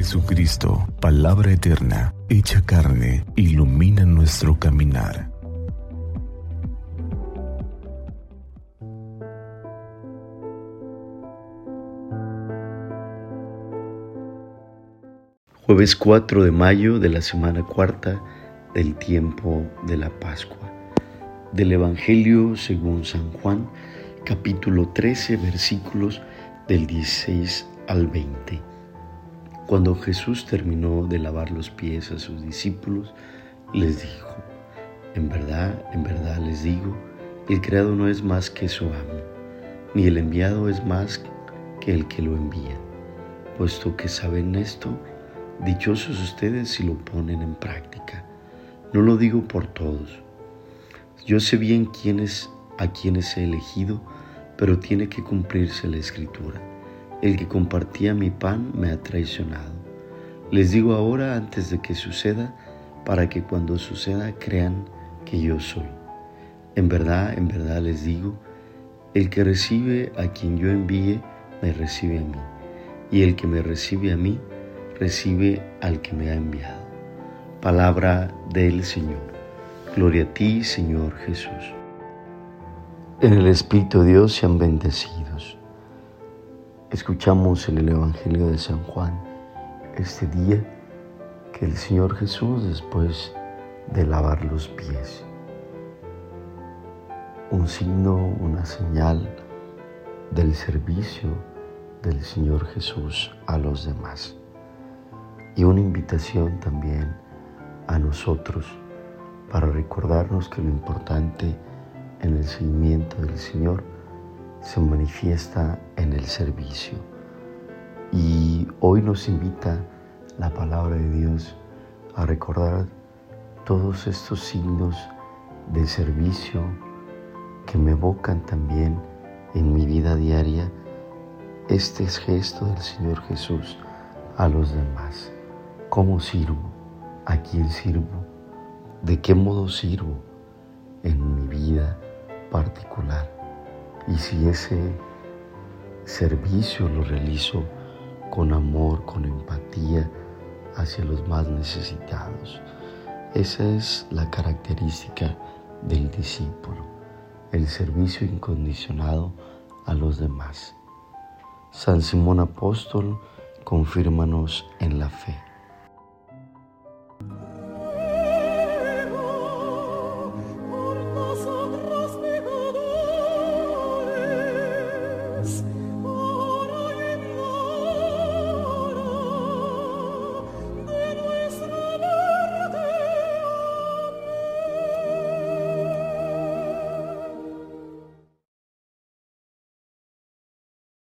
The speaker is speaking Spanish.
Jesucristo, palabra eterna, hecha carne, ilumina nuestro caminar. Jueves 4 de mayo de la semana cuarta del tiempo de la Pascua. Del Evangelio según San Juan, capítulo 13, versículos del 16 al 20. Cuando Jesús terminó de lavar los pies a sus discípulos, les dijo, en verdad, en verdad les digo, el creado no es más que su amo, ni el enviado es más que el que lo envía. Puesto que saben esto, dichosos ustedes si lo ponen en práctica. No lo digo por todos. Yo sé bien quiénes a quienes he elegido, pero tiene que cumplirse la escritura. El que compartía mi pan me ha traicionado. Les digo ahora antes de que suceda, para que cuando suceda crean que yo soy. En verdad, en verdad les digo, el que recibe a quien yo envíe, me recibe a mí. Y el que me recibe a mí, recibe al que me ha enviado. Palabra del Señor. Gloria a ti, Señor Jesús. En el Espíritu de Dios sean bendecidos. Escuchamos en el Evangelio de San Juan este día que el Señor Jesús, después de lavar los pies, un signo, una señal del servicio del Señor Jesús a los demás. Y una invitación también a nosotros para recordarnos que lo importante en el seguimiento del Señor se manifiesta en el servicio. Y hoy nos invita la palabra de Dios a recordar todos estos signos de servicio que me evocan también en mi vida diaria este gesto del Señor Jesús a los demás. ¿Cómo sirvo? ¿A quién sirvo? ¿De qué modo sirvo en mi vida particular? Y si ese servicio lo realizo con amor, con empatía hacia los más necesitados. Esa es la característica del discípulo, el servicio incondicionado a los demás. San Simón Apóstol, confírmanos en la fe.